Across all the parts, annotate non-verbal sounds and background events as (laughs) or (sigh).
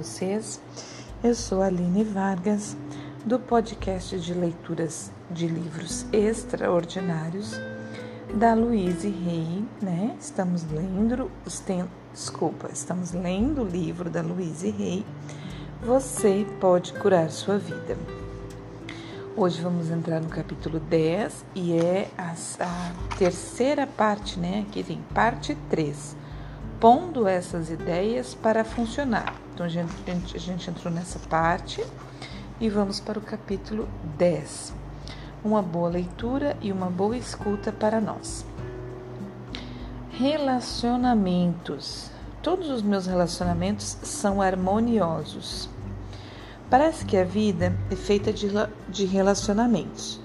vocês? Eu sou Aline Vargas, do podcast de leituras de livros extraordinários da Louise Rey, né? Estamos lendo tem... desculpa, estamos lendo o livro da Louise Rey. Você pode curar sua vida. Hoje vamos entrar no capítulo 10 e é a, a terceira parte, né? Aqui tem parte 3 pondo essas ideias para funcionar. Então, a gente, a gente entrou nessa parte e vamos para o capítulo 10. Uma boa leitura e uma boa escuta para nós. Relacionamentos. Todos os meus relacionamentos são harmoniosos. Parece que a vida é feita de, de relacionamentos.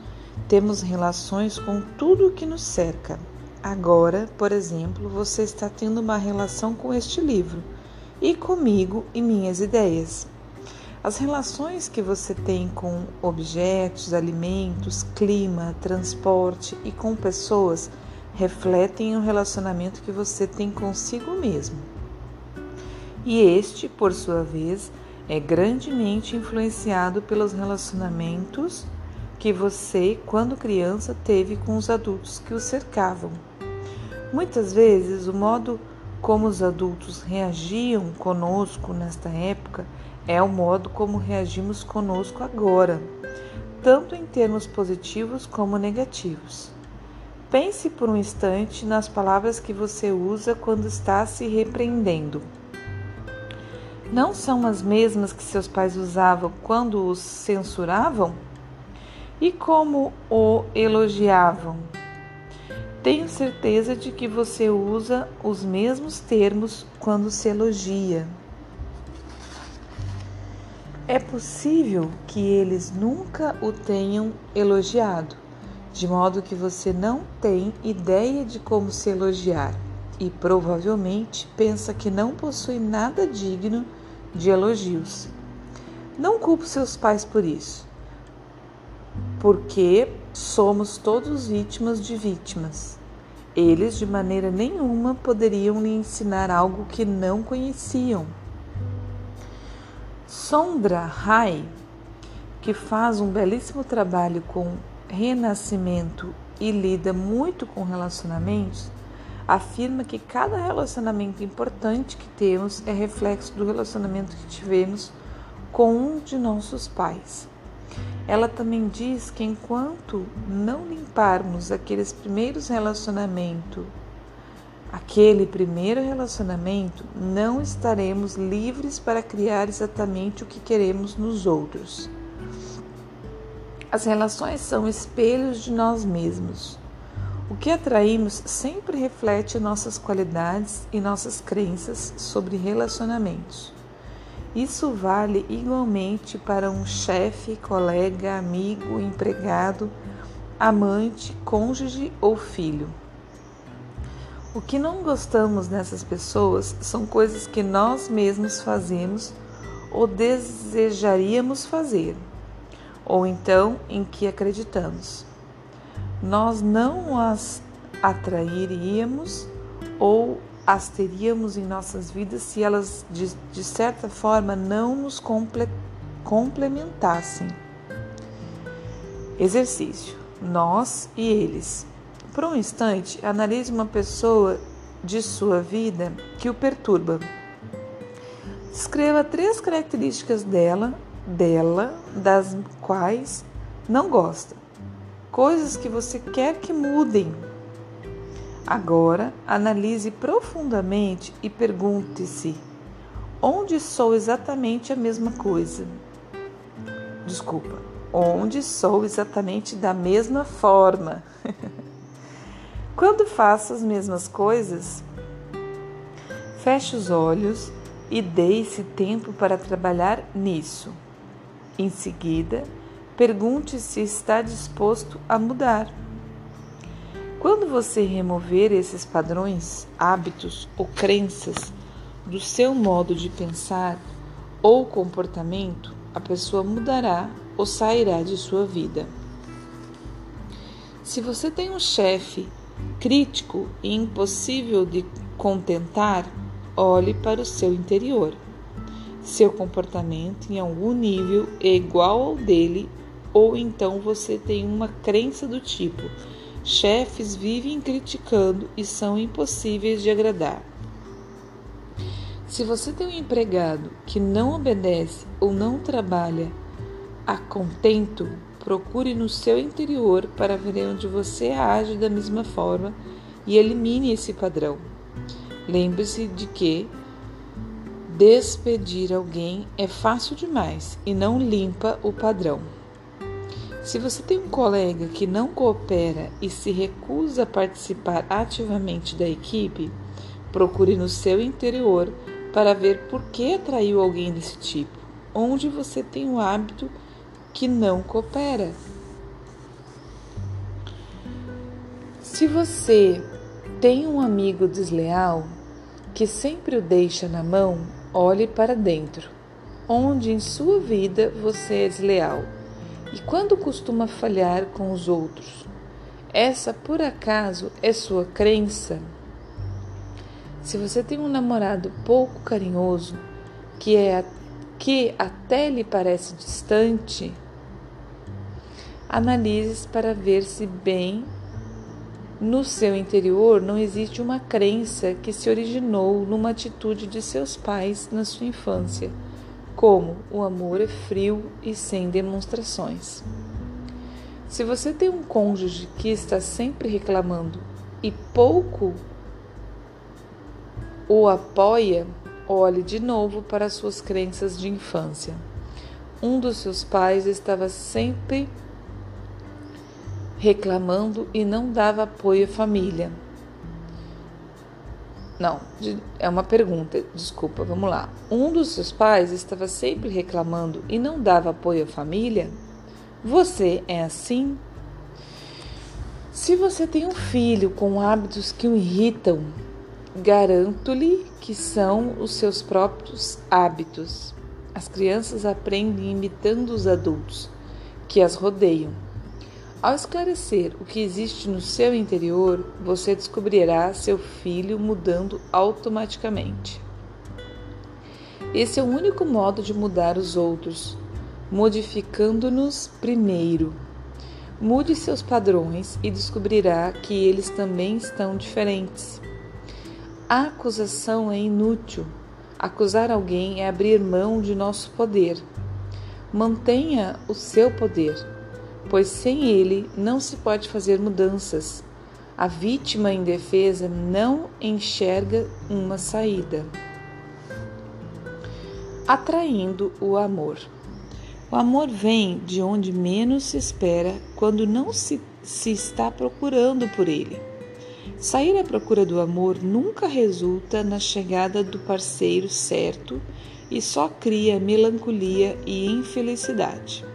Temos relações com tudo o que nos cerca Agora, por exemplo, você está tendo uma relação com este livro e comigo e minhas ideias. As relações que você tem com objetos, alimentos, clima, transporte e com pessoas refletem o relacionamento que você tem consigo mesmo. E este, por sua vez, é grandemente influenciado pelos relacionamentos que você, quando criança, teve com os adultos que o cercavam. Muitas vezes, o modo como os adultos reagiam conosco nesta época é o modo como reagimos conosco agora, tanto em termos positivos como negativos. Pense por um instante nas palavras que você usa quando está se repreendendo. Não são as mesmas que seus pais usavam quando os censuravam? E como o elogiavam? Tenho certeza de que você usa os mesmos termos quando se elogia. É possível que eles nunca o tenham elogiado, de modo que você não tem ideia de como se elogiar e provavelmente pensa que não possui nada digno de elogios. Não culpe seus pais por isso, porque somos todos vítimas de vítimas. Eles, de maneira nenhuma, poderiam lhe ensinar algo que não conheciam. Sondra Rai, que faz um belíssimo trabalho com renascimento e lida muito com relacionamentos, afirma que cada relacionamento importante que temos é reflexo do relacionamento que tivemos com um de nossos pais. Ela também diz que enquanto não limparmos aqueles primeiros relacionamentos, aquele primeiro relacionamento, não estaremos livres para criar exatamente o que queremos nos outros. As relações são espelhos de nós mesmos. O que atraímos sempre reflete nossas qualidades e nossas crenças sobre relacionamentos. Isso vale igualmente para um chefe, colega, amigo, empregado, amante, cônjuge ou filho. O que não gostamos nessas pessoas são coisas que nós mesmos fazemos ou desejaríamos fazer, ou então em que acreditamos. Nós não as atrairíamos ou as teríamos em nossas vidas se elas, de, de certa forma, não nos comple complementassem. Exercício: nós e eles. Por um instante, analise uma pessoa de sua vida que o perturba. Escreva três características dela, dela, das quais não gosta. Coisas que você quer que mudem Agora, analise profundamente e pergunte-se: onde sou exatamente a mesma coisa? Desculpa, onde sou exatamente da mesma forma? (laughs) Quando faço as mesmas coisas, feche os olhos e dê-se tempo para trabalhar nisso. Em seguida, pergunte se está disposto a mudar. Quando você remover esses padrões, hábitos ou crenças do seu modo de pensar ou comportamento, a pessoa mudará ou sairá de sua vida. Se você tem um chefe crítico e impossível de contentar, olhe para o seu interior. Seu comportamento em algum nível é igual ao dele, ou então você tem uma crença do tipo: chefes vivem criticando e são impossíveis de agradar. Se você tem um empregado que não obedece ou não trabalha a contento, procure no seu interior para ver onde você age da mesma forma e elimine esse padrão. Lembre-se de que despedir alguém é fácil demais e não limpa o padrão. Se você tem um colega que não coopera e se recusa a participar ativamente da equipe, procure no seu interior para ver por que atraiu alguém desse tipo, onde você tem o hábito que não coopera. Se você tem um amigo desleal que sempre o deixa na mão, olhe para dentro, onde em sua vida você é desleal e quando costuma falhar com os outros. Essa por acaso é sua crença? Se você tem um namorado pouco carinhoso, que é que até lhe parece distante, Analise para ver se bem no seu interior não existe uma crença que se originou numa atitude de seus pais na sua infância, como o amor é frio e sem demonstrações. Se você tem um cônjuge que está sempre reclamando e pouco o apoia, olhe de novo para suas crenças de infância. Um dos seus pais estava sempre reclamando e não dava apoio à família. Não, é uma pergunta, desculpa, vamos lá. Um dos seus pais estava sempre reclamando e não dava apoio à família? Você é assim? Se você tem um filho com hábitos que o irritam, garanto-lhe que são os seus próprios hábitos. As crianças aprendem imitando os adultos que as rodeiam. Ao esclarecer o que existe no seu interior, você descobrirá seu filho mudando automaticamente. Esse é o único modo de mudar os outros, modificando-nos primeiro. Mude seus padrões e descobrirá que eles também estão diferentes. A acusação é inútil. Acusar alguém é abrir mão de nosso poder. Mantenha o seu poder pois sem ele não se pode fazer mudanças. A vítima indefesa não enxerga uma saída. Atraindo o amor. O amor vem de onde menos se espera quando não se, se está procurando por ele. Sair à procura do amor nunca resulta na chegada do parceiro certo e só cria melancolia e infelicidade.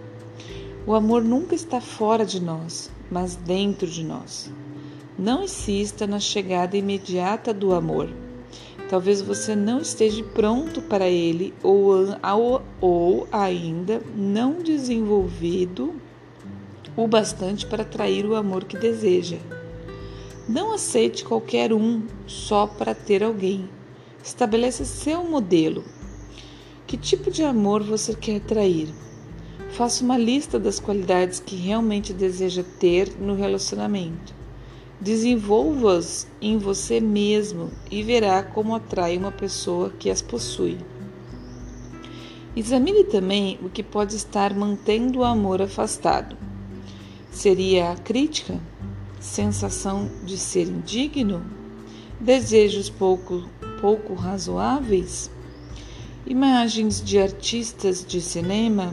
O amor nunca está fora de nós, mas dentro de nós. Não insista na chegada imediata do amor. Talvez você não esteja pronto para ele ou, ou ainda não desenvolvido o bastante para atrair o amor que deseja. Não aceite qualquer um só para ter alguém. Estabeleça seu modelo. Que tipo de amor você quer atrair? Faça uma lista das qualidades que realmente deseja ter no relacionamento. Desenvolva-as em você mesmo e verá como atrai uma pessoa que as possui. Examine também o que pode estar mantendo o amor afastado. Seria a crítica? Sensação de ser indigno? Desejos pouco, pouco razoáveis? Imagens de artistas de cinema?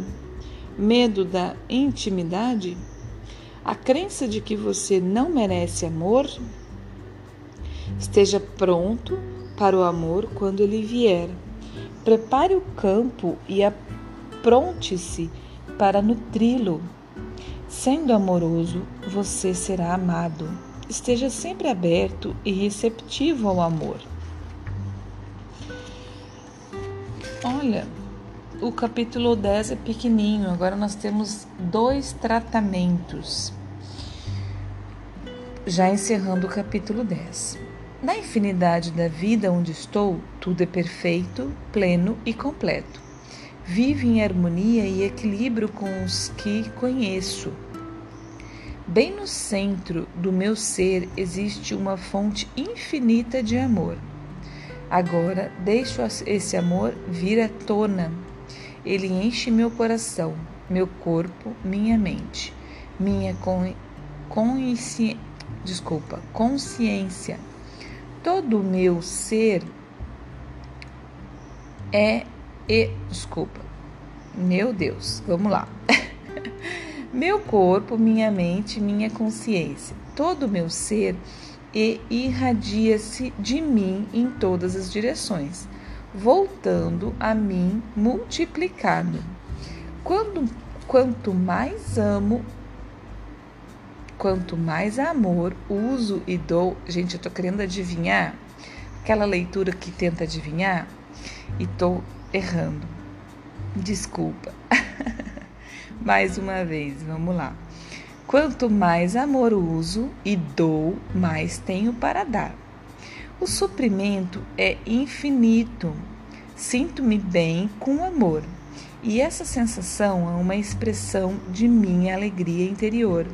Medo da intimidade, a crença de que você não merece amor, esteja pronto para o amor quando ele vier. Prepare o campo e apronte-se para nutri-lo. Sendo amoroso, você será amado. Esteja sempre aberto e receptivo ao amor. Olha, o capítulo 10 é pequenininho, agora nós temos dois tratamentos. Já encerrando o capítulo 10. Na infinidade da vida onde estou, tudo é perfeito, pleno e completo. Vive em harmonia e equilíbrio com os que conheço. Bem no centro do meu ser existe uma fonte infinita de amor. Agora deixo esse amor vir à tona. Ele enche meu coração, meu corpo, minha mente, minha con consci... desculpa, consciência. Todo o meu ser é e desculpa. Meu Deus, vamos lá. (laughs) meu corpo, minha mente, minha consciência, todo o meu ser e irradia-se de mim em todas as direções, voltando a mim multiplicado. Quando, quanto mais amo, quanto mais amor uso e dou. Gente, eu tô querendo adivinhar aquela leitura que tenta adivinhar e tô errando. Desculpa. (laughs) mais uma vez, vamos lá. Quanto mais amor uso e dou, mais tenho para dar. O suprimento é infinito. Sinto-me bem com amor, e essa sensação é uma expressão de minha alegria interior.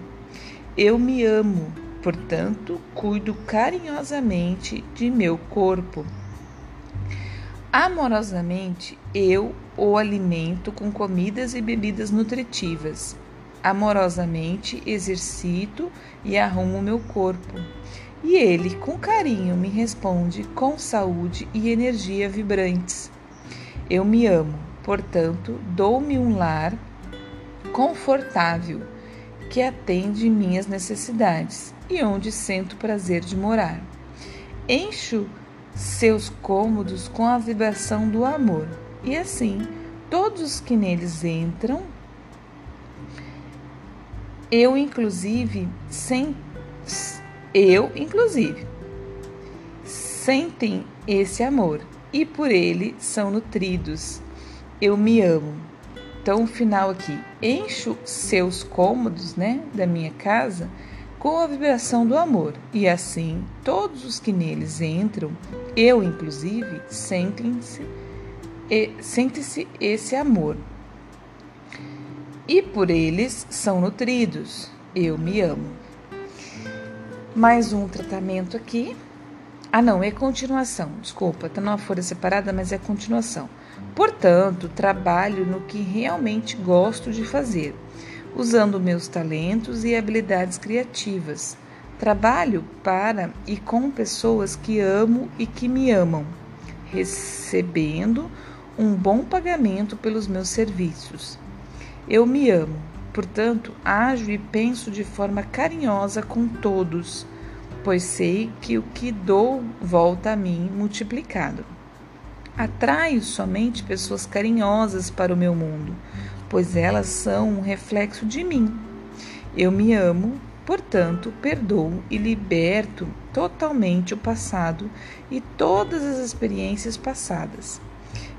Eu me amo, portanto, cuido carinhosamente de meu corpo. Amorosamente, eu o alimento com comidas e bebidas nutritivas Amorosamente exercito e arrumo meu corpo. E ele, com carinho, me responde com saúde e energia vibrantes. Eu me amo, portanto, dou-me um lar confortável que atende minhas necessidades e onde sinto prazer de morar. Encho seus cômodos com a vibração do amor, e assim todos os que neles entram eu, inclusive, sem eu, inclusive, sentem esse amor e por ele são nutridos. Eu me amo. Então, o final aqui, encho seus cômodos, né, da minha casa com a vibração do amor, e assim todos os que neles entram, eu inclusive, sentem-se sente-se esse amor e por eles são nutridos. Eu me amo. Mais um tratamento aqui. Ah, não, é continuação. Desculpa, tá numa folha separada, mas é continuação. Portanto, trabalho no que realmente gosto de fazer, usando meus talentos e habilidades criativas. Trabalho para e com pessoas que amo e que me amam, recebendo um bom pagamento pelos meus serviços. Eu me amo, portanto, ajo e penso de forma carinhosa com todos, pois sei que o que dou volta a mim multiplicado. Atraio somente pessoas carinhosas para o meu mundo, pois elas são um reflexo de mim. Eu me amo, portanto, perdoo e liberto totalmente o passado e todas as experiências passadas.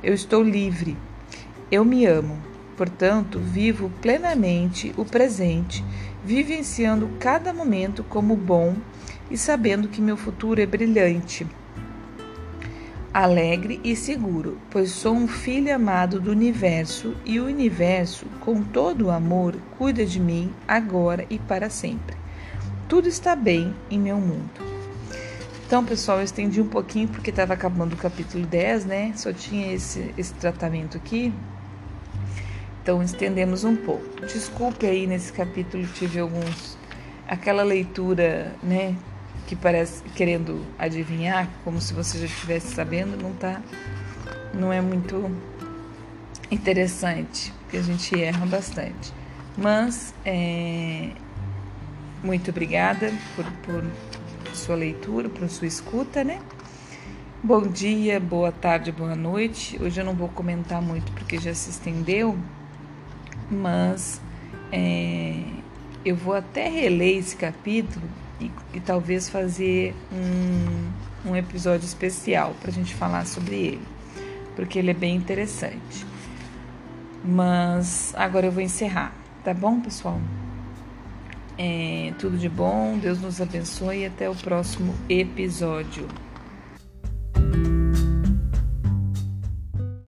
Eu estou livre. Eu me amo Portanto, vivo plenamente o presente, vivenciando cada momento como bom e sabendo que meu futuro é brilhante, alegre e seguro, pois sou um filho amado do universo e o universo, com todo o amor, cuida de mim agora e para sempre. Tudo está bem em meu mundo. Então, pessoal, eu estendi um pouquinho porque estava acabando o capítulo 10, né? Só tinha esse, esse tratamento aqui, então estendemos um pouco. Desculpe aí nesse capítulo tive alguns aquela leitura, né, que parece querendo adivinhar, como se você já estivesse sabendo, não tá não é muito interessante, porque a gente erra bastante. Mas é, muito obrigada por, por sua leitura, por sua escuta, né? Bom dia, boa tarde, boa noite. Hoje eu não vou comentar muito porque já se estendeu, mas é, eu vou até reler esse capítulo e, e talvez fazer um, um episódio especial para a gente falar sobre ele, porque ele é bem interessante. Mas agora eu vou encerrar, tá bom, pessoal? É, tudo de bom, Deus nos abençoe e até o próximo episódio.